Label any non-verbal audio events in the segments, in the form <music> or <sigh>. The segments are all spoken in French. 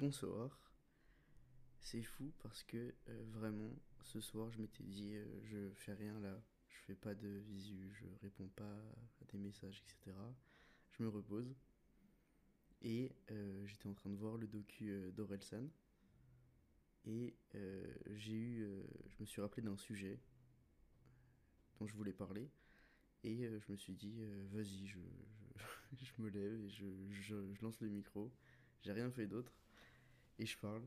bonsoir. C'est fou parce que euh, vraiment, ce soir, je m'étais dit, euh, je fais rien là, je fais pas de visu, je réponds pas à des messages, etc. Je me repose. Et euh, j'étais en train de voir le docu d'Orelsan. Et j'ai eu, je me suis rappelé d'un sujet dont je voulais parler. Et je me suis dit, vas-y, <laughs> je, me lève et je lance le micro. J'ai rien fait d'autre. Et je parle.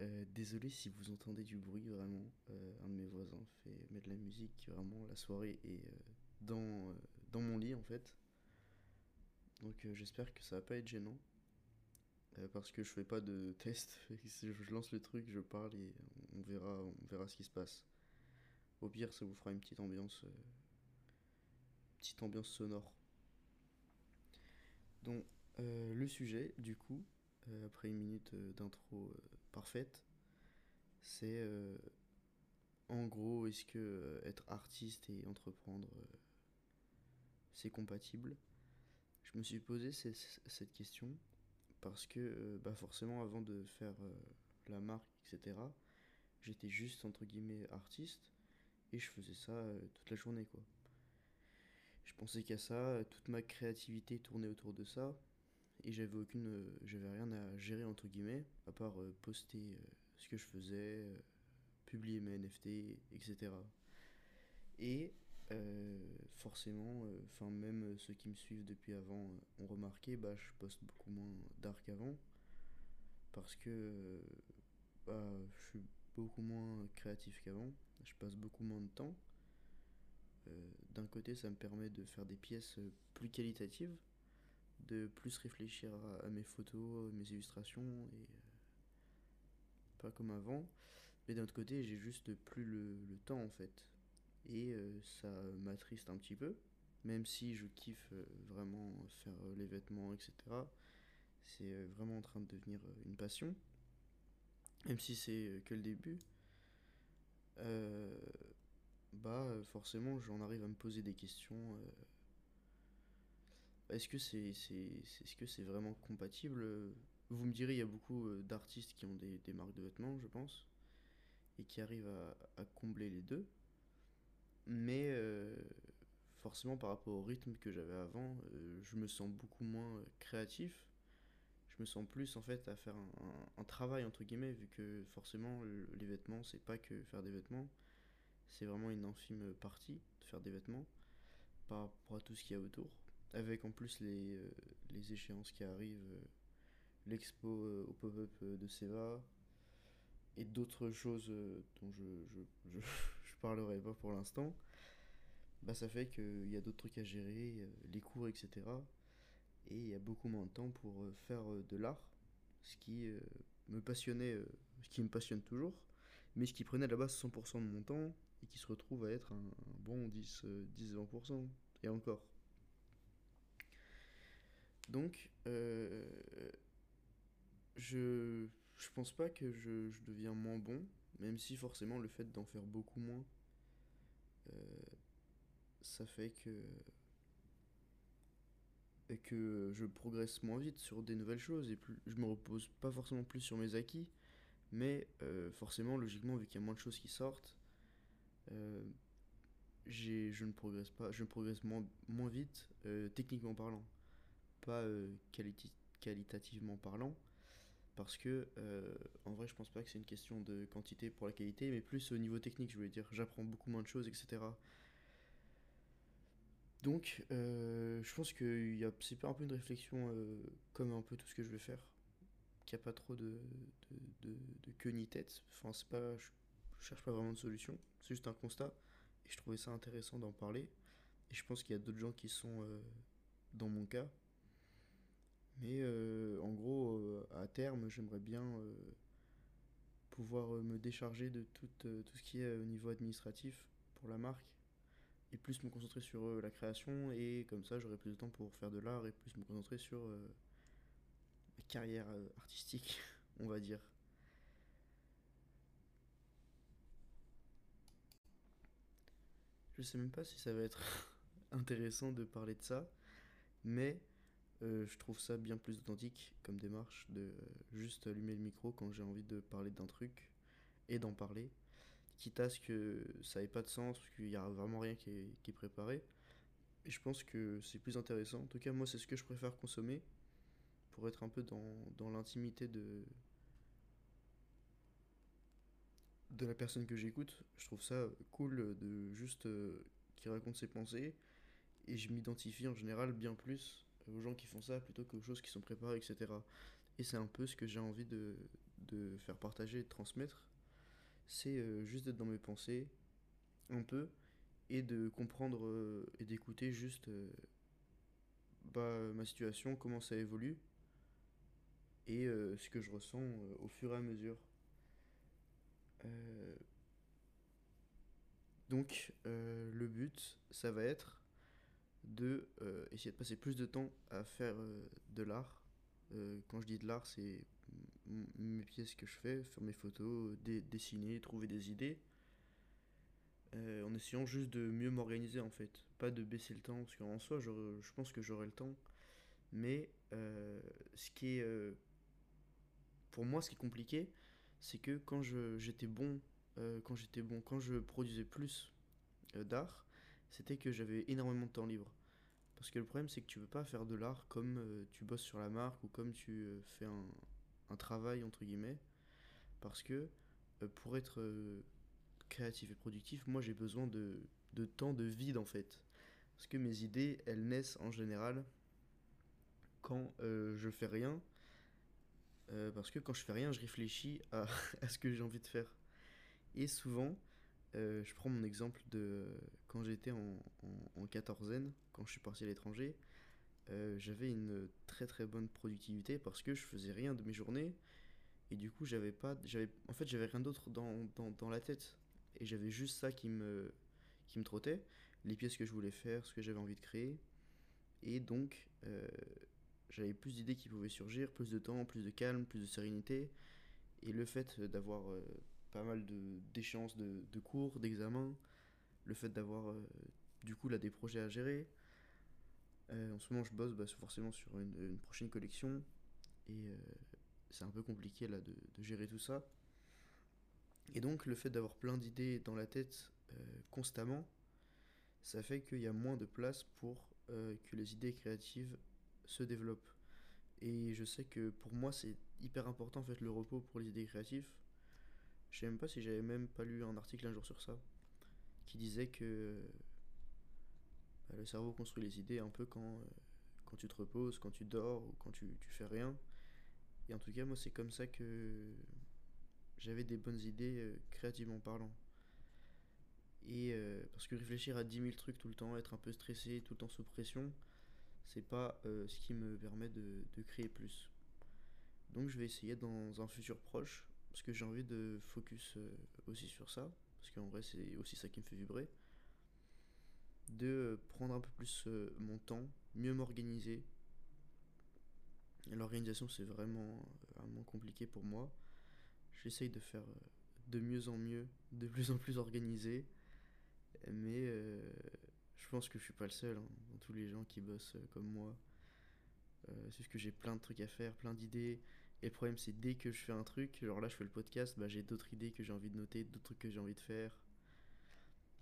Euh, désolé si vous entendez du bruit, vraiment. Euh, un de mes voisins fait mettre de la musique, vraiment. La soirée est euh, dans, euh, dans mon lit, en fait. Donc j'espère que ça va pas être gênant. Parce que je fais pas de test. <laughs> je lance le truc, je parle et on verra, on verra ce qui se passe. Au pire, ça vous fera une petite ambiance, petite ambiance sonore. Donc, le sujet, du coup, après une minute euh, d'intro euh, parfaite, c'est euh, en gros, est-ce que euh, être artiste et entreprendre, euh, c'est compatible? Je me suis posé cette question parce que, euh, bah forcément, avant de faire euh, la marque, etc., j'étais juste, entre guillemets, artiste et je faisais ça euh, toute la journée, quoi. Je pensais qu'à ça, euh, toute ma créativité tournait autour de ça et j'avais aucune, euh, j'avais rien à gérer, entre guillemets, à part euh, poster euh, ce que je faisais, publier mes NFT, etc. Et forcément, enfin même ceux qui me suivent depuis avant ont remarqué, bah je poste beaucoup moins d'art qu'avant parce que bah, je suis beaucoup moins créatif qu'avant. Je passe beaucoup moins de temps. D'un côté, ça me permet de faire des pièces plus qualitatives, de plus réfléchir à, mes photos, mes illustrations et euh, pas comme avant. Mais d'un autre côté, j'ai juste plus le, temps en fait. Et euh, ça m'attriste un petit peu, même si je kiffe euh, vraiment faire les vêtements, etc. C'est vraiment en train de devenir une passion, même si c'est que le début. Bah forcément, j'en arrive à me poser des questions. Est-ce que c'est c'est, c'est- vraiment compatible? euh, Vous me direz, il y a beaucoup euh, d'artistes qui ont des, marques de vêtements, je pense, et qui arrivent à, combler les deux. Mais euh, forcément, par rapport au rythme que j'avais avant, je me sens beaucoup moins créatif. Je me sens plus en fait à faire un, travail entre guillemets, vu que forcément le- les vêtements, c'est pas que faire des vêtements, c'est vraiment une infime partie de faire des vêtements par rapport à tout ce qu'il y a autour. Avec en plus les, euh, les échéances qui arrivent, euh, l'expo euh, au pop-up de Seva et d'autres choses dont je, je, <laughs> je, parlerai pas pour l'instant, bah ça fait qu'il y a d'autres trucs à gérer, les cours, etc. Et il y a beaucoup moins de temps pour faire de l'art, ce qui me passionnait, ce qui me passionne toujours, mais ce qui prenait à la base 100% de mon temps et qui se retrouve à être un, bon 10, euh, 10-20%, et encore. Donc, euh, je, je pense pas que je, deviens moins bon, même si forcément le fait d'en faire beaucoup moins, euh, ça fait que, et que je progresse moins vite sur des nouvelles choses et plus, je me repose pas forcément plus sur mes acquis, mais euh, forcément, logiquement, vu qu'il y a moins de choses qui sortent, je ne progresse pas, je progresse moins, vite, techniquement parlant, pas euh, qualitativement parlant. Parce que, euh, en vrai, je pense pas que c'est une question de quantité pour la qualité, mais plus au niveau technique, je voulais dire. J'apprends beaucoup moins de choses, etc. Donc, euh, je pense que c'est pas un peu une réflexion comme un peu tout ce que je vais faire, qu'il n'y a pas trop de, de, de, queue ni tête. Enfin, c'est pas, je, je cherche pas vraiment de solution, c'est juste un constat. Et je trouvais ça intéressant d'en parler. Et je pense qu'il y a d'autres gens qui sont dans mon cas. Mais euh, en gros, euh, à terme, j'aimerais bien euh, pouvoir me décharger de tout, tout ce qui est au niveau administratif pour la marque et plus me concentrer sur la création et comme ça j'aurai plus de temps pour faire de l'art et plus me concentrer sur ma carrière artistique, <laughs> on va dire. Je sais même pas si ça va être <laughs> intéressant de parler de ça, mais Euh, je trouve ça bien plus authentique comme démarche de euh, juste allumer le micro quand j'ai envie de parler d'un truc et d'en parler. Quitte à ce que ça ait pas de sens, parce qu'il n'y a vraiment rien qui est, préparé. Et je pense que c'est plus intéressant. En tout cas, moi, c'est ce que je préfère consommer pour être un peu dans, dans l'intimité de, de la personne que j'écoute. Je trouve ça cool de juste euh, qui raconte ses pensées. Et je m'identifie en général bien plus aux gens qui font ça plutôt qu'aux choses qui sont préparées, etc. Et c'est un peu ce que j'ai envie de, de faire partager et de transmettre. C'est euh, juste d'être dans mes pensées, un peu, et de comprendre euh, et d'écouter juste euh, bah, ma situation, comment ça évolue, et ce que je ressens au fur et à mesure. Donc, le but, ça va être de euh, essayer de passer plus de temps à faire euh, de l'art. Euh, quand je dis de l'art, c'est mes pièces que je fais, faire mes photos, dessiner, trouver des idées, en essayant juste de mieux m'organiser en fait. Pas de baisser le temps, parce qu'en soi, j'aurais- je pense que j'aurai le temps. Mais ce qui est, pour moi, ce qui est compliqué, c'est que quand je- j'étais bon, quand j'étais bon, quand je produisais plus d'art, c'était que j'avais énormément de temps libre. Parce que le problème, c'est que tu veux pas faire de l'art comme euh, tu bosses sur la marque ou comme tu euh, fais un, un travail, entre guillemets. Parce que euh, pour être créatif et productif, moi j'ai besoin de, de temps de vide en fait. Parce que mes idées, elles naissent en général quand je fais rien. Parce que quand je fais rien, je réfléchis à, <laughs> à ce que j'ai envie de faire. Et souvent, euh, je prends mon exemple de quand j'étais en, en, en quatorzaine, quand je suis parti à l'étranger, euh, j'avais une très très bonne productivité parce que je faisais rien de mes journées et du coup j'avais pas, j'avais, en fait j'avais rien d'autre dans, dans, la tête et j'avais juste ça qui me, qui me trottait, les pièces que je voulais faire, ce que j'avais envie de créer et donc euh, j'avais plus d'idées qui pouvaient surgir, plus de temps, plus de calme, plus de sérénité et le fait d'avoir pas mal de d'échéances de, de cours, d'examens, le fait d'avoir euh, du coup là des projets à gérer. Euh, en ce moment, je bosse bah, forcément sur une, une prochaine collection et euh, c'est un peu compliqué là de, de gérer tout ça. Et donc, le fait d'avoir plein d'idées dans la tête constamment, ça fait qu'il y a moins de place pour que les idées créatives se développent. Et je sais que pour moi, c'est hyper important en fait le repos pour les idées créatives. Je sais même pas si j'avais même pas lu un article un jour sur ça qui disait que bah, le cerveau construit les idées un peu quand, euh, quand tu te reposes, quand tu dors ou quand tu, tu fais rien. Et en tout cas, moi, c'est comme ça que j'avais des bonnes idées euh, créativement parlant. Et euh, parce que réfléchir à dix mille trucs tout le temps, être un peu stressé, tout le temps sous pression, c'est pas ce qui me permet de, de créer plus. Donc je vais essayer dans un futur proche, parce que j'ai envie de focus euh, aussi sur ça, parce qu'en vrai c'est aussi ça qui me fait vibrer, de euh, prendre un peu plus euh, mon temps, mieux m'organiser. L'organisation c'est vraiment, vraiment compliqué pour moi. J'essaye de faire de mieux en mieux, de plus en plus organisé, mais je pense que je suis pas le seul, hein, dans tous les gens qui bossent comme moi. C'est juste que j'ai plein de trucs à faire, plein d'idées. Et le problème, c'est dès que je fais un truc, genre là je fais le podcast, bah, j'ai d'autres idées que j'ai envie de noter, d'autres trucs que j'ai envie de faire.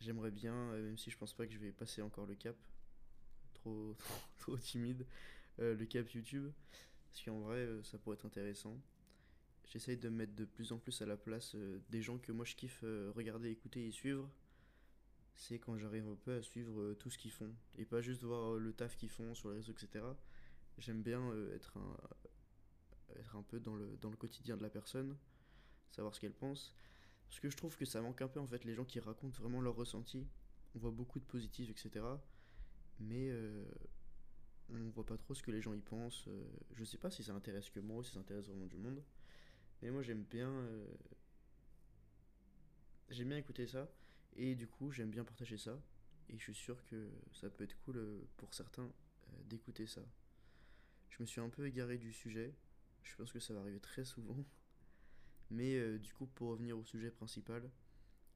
J'aimerais bien, euh, même si je pense pas que je vais passer encore le cap, trop, <laughs> trop, trop timide, euh, le cap YouTube, parce qu'en vrai, euh, ça pourrait être intéressant. J'essaye de me mettre de plus en plus à la place des gens que moi je kiffe regarder, écouter et suivre. C'est quand j'arrive un peu à suivre tout ce qu'ils font, et pas juste voir le taf qu'ils font sur les réseaux, etc. J'aime bien être un, être un peu dans le, quotidien de la personne, savoir ce qu'elle pense. Parce que je trouve que ça manque un peu en fait les gens qui racontent vraiment leurs ressentis. On voit beaucoup de positifs, etc. Mais euh, on voit pas trop ce que les gens y pensent. Euh, je sais pas si ça intéresse que moi ou si ça intéresse vraiment du monde. Mais moi j'aime bien, euh, j'aime bien écouter ça. Et du coup j'aime bien partager ça. Et je suis sûr que ça peut être cool euh, pour certains d'écouter ça. Je me suis un peu égaré du sujet. Je pense que ça va arriver très souvent. Mais euh, du coup, pour revenir au sujet principal,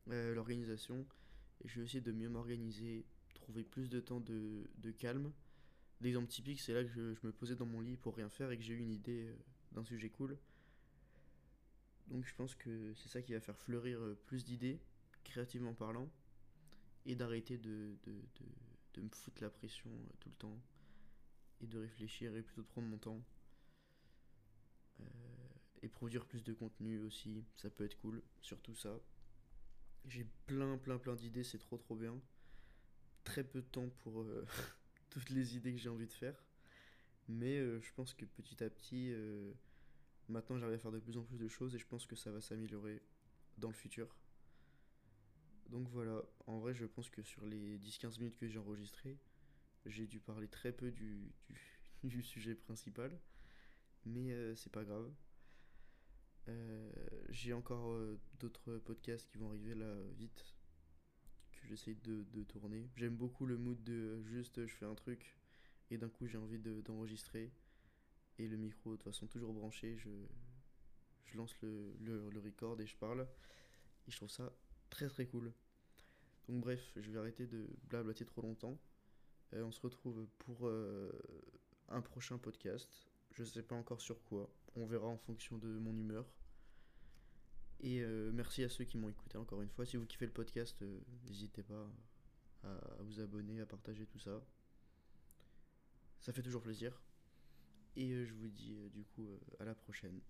euh, l'organisation, je vais essayer de mieux m'organiser, trouver plus de temps de, de calme, l'exemple typique, c'est là que je, je me posais dans mon lit pour rien faire et que j'ai eu une idée euh, d'un sujet cool. Donc je pense que c'est ça qui va faire fleurir plus d'idées, créativement parlant, et d'arrêter de, de, de, de me foutre la pression tout le temps, et de réfléchir et plutôt de prendre mon temps. Euh, et produire plus de contenu aussi, ça peut être cool, surtout ça. J'ai plein plein plein d'idées, c'est trop trop bien. Très peu de temps pour euh, <laughs> toutes les idées que j'ai envie de faire. Mais euh, je pense que petit à petit, maintenant j'arrive à faire de plus en plus de choses et je pense que ça va s'améliorer dans le futur. Donc voilà, en vrai je pense que sur les 10-15 minutes que j'ai enregistrées, j'ai dû parler très peu du <laughs> sujet principal. Mais euh, c'est pas grave. Euh, j'ai encore euh, d'autres podcasts qui vont arriver là vite que j'essaye de, de tourner. J'aime beaucoup le mood de juste je fais un truc et d'un coup j'ai envie de- d'enregistrer et le micro de toute façon toujours branché. Je, je lance le, le, le record et je parle et je trouve ça très très cool. Donc bref, je vais arrêter de blablater trop longtemps. On se retrouve pour un prochain podcast. Je sais pas encore sur quoi. On verra en fonction de mon humeur. Et euh, merci à ceux qui m'ont écouté encore une fois. Si vous kiffez le podcast, euh, n'hésitez pas à, vous abonner, à partager tout ça. Ça fait toujours plaisir. Et euh, je vous dis du coup à la prochaine.